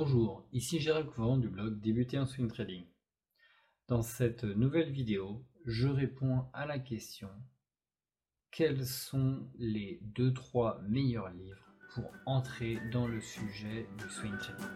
Bonjour, ici Gérald Couvent du blog Débuter en swing trading. Dans cette nouvelle vidéo, je réponds à la question quels sont les 2-3 meilleurs livres pour entrer dans le sujet du swing trading?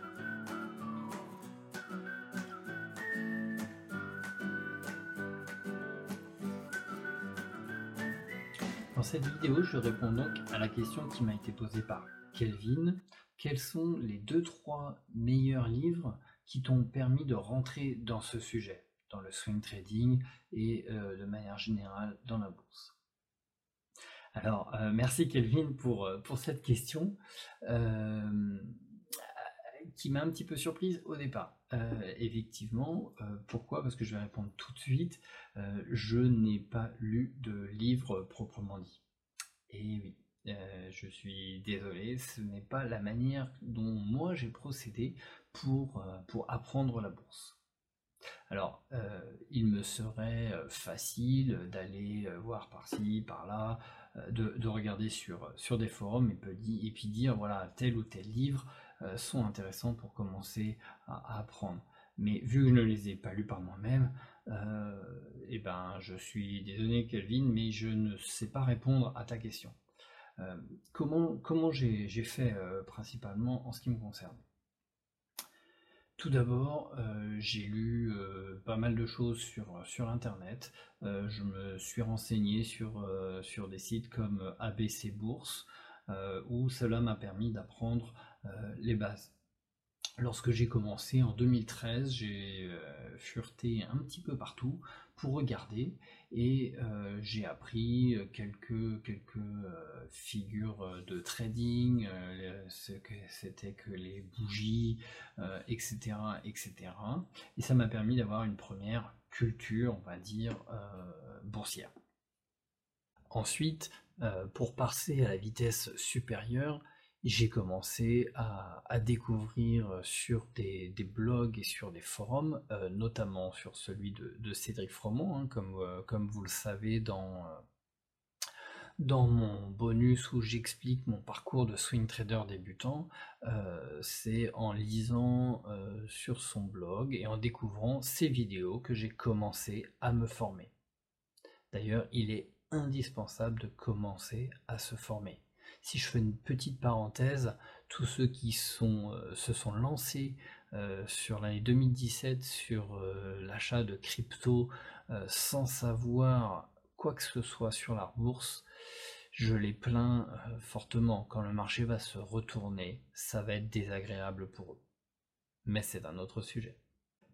Dans cette vidéo, je réponds donc à la question qui m'a été posée par Kelvin quels sont les deux trois meilleurs livres qui t'ont permis de rentrer dans ce sujet, dans le swing trading et euh, de manière générale dans la bourse? Alors, euh, merci Kelvin pour, euh, cette question qui m'a un petit peu surprise au départ. effectivement, pourquoi? Parce que je vais répondre tout de suite. je n'ai pas lu de livre proprement dit. Et oui, euh, je suis désolé, ce n'est pas la manière dont moi j'ai procédé pour, euh, apprendre la bourse. Alors, euh, il me serait facile d'aller voir par-ci, par-là, de, regarder sur, sur des forums et, et, puis dire, voilà, tel ou tel livre sont intéressants pour commencer à, apprendre. Mais vu que je ne les ai pas lus par moi-même, eh ben, je suis désolé Kelvin, mais je ne sais pas répondre à ta question. Euh, comment j'ai fait euh, principalement en ce qui me concerne? Tout d'abord, euh, j'ai lu pas mal de choses sur, sur Internet. je me suis renseigné sur, sur des sites comme ABC Bourse, où cela m'a permis d'apprendre les bases. Lorsque j'ai commencé en 2013, j'ai fureté un petit peu partout pour regarder et euh, j'ai appris euh, quelques, euh, figures de trading, ce que c'était que les bougies, etc., etc. Et ça m'a permis d'avoir une première culture, on va dire, boursière. Ensuite, pour passer à la vitesse supérieure, j'ai commencé à, découvrir sur des, blogs et sur des forums, euh, notamment sur celui de, Cédric Fromont, hein, comme, euh, comme, vous le savez dans, euh, dans mon bonus où j'explique mon parcours de swing trader débutant, c'est en lisant sur son blog et en découvrant ses vidéos que j'ai commencé à me former. D'ailleurs, il est indispensable de commencer à se former. Si je fais une petite parenthèse, tous ceux qui euh, se sont lancés euh, sur l'année 2017 sur euh, l'achat de crypto sans savoir quoi que ce soit sur la bourse, je les plains fortement. Quand le marché va se retourner, ça va être désagréable pour eux. Mais c'est un autre sujet.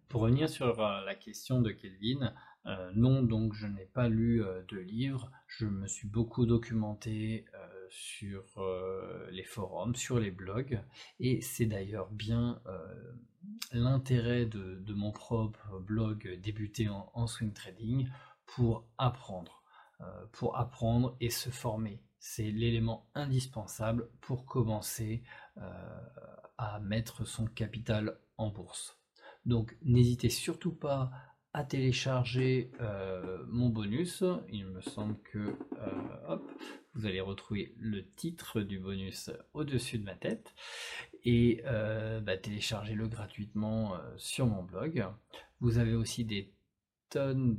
Pour revenir sur la question de Kelvin, non, donc je n'ai pas lu de livre, je me suis beaucoup documenté sur euh, les forums, sur les blogs, et c'est d'ailleurs bien euh, l'intérêt de, mon propre blog débuté en, swing trading pour apprendre, euh, pour apprendre et se former. C'est l'élément indispensable pour commencer à mettre son capital en bourse. Donc n'hésitez surtout pas à télécharger mon bonus. Il me semble que hop, vous allez retrouver le titre du bonus au-dessus de ma tête et euh, bah, téléchargez-le gratuitement euh, sur mon blog. Vous avez aussi des tonnes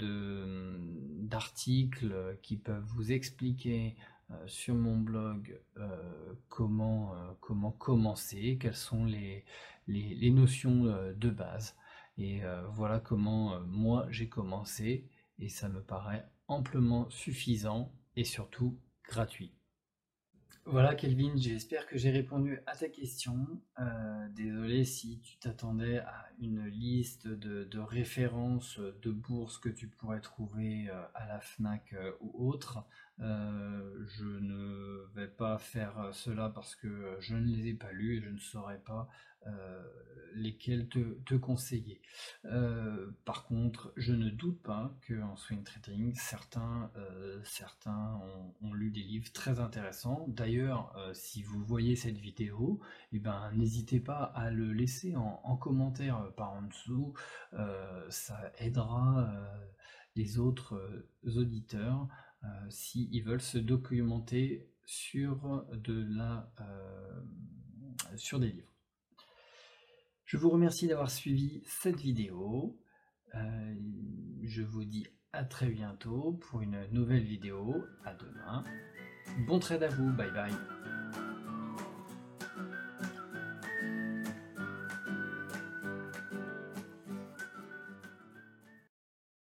d'articles qui peuvent vous expliquer euh, sur mon blog comment, comment commencer, quelles sont les, notions de base. Et voilà comment moi j'ai commencé et ça me paraît amplement suffisant et surtout gratuit. Voilà Kelvin, j'espère que j'ai répondu à ta question. Euh, désolé si tu t'attendais à une liste de, références de bourses que tu pourrais trouver euh, à la FNAC euh, ou autre. je ne vais pas faire cela parce que je ne les ai pas lus et je ne saurais pas euh, lesquels te, conseiller. Euh, par contre, je ne doute pas qu'en swing trading, certains, euh, certains ont, lu des livres très intéressants. D'ailleurs, si vous voyez cette vidéo, eh ben, n'hésitez pas à le laisser en, commentaire par en dessous. ça aidera les autres auditeurs s'ils veulent se documenter sur, de la, sur des livres. Je vous remercie d'avoir suivi cette vidéo. Euh, je vous dis à très bientôt pour une nouvelle vidéo. À demain. Bon trade à vous. Bye bye.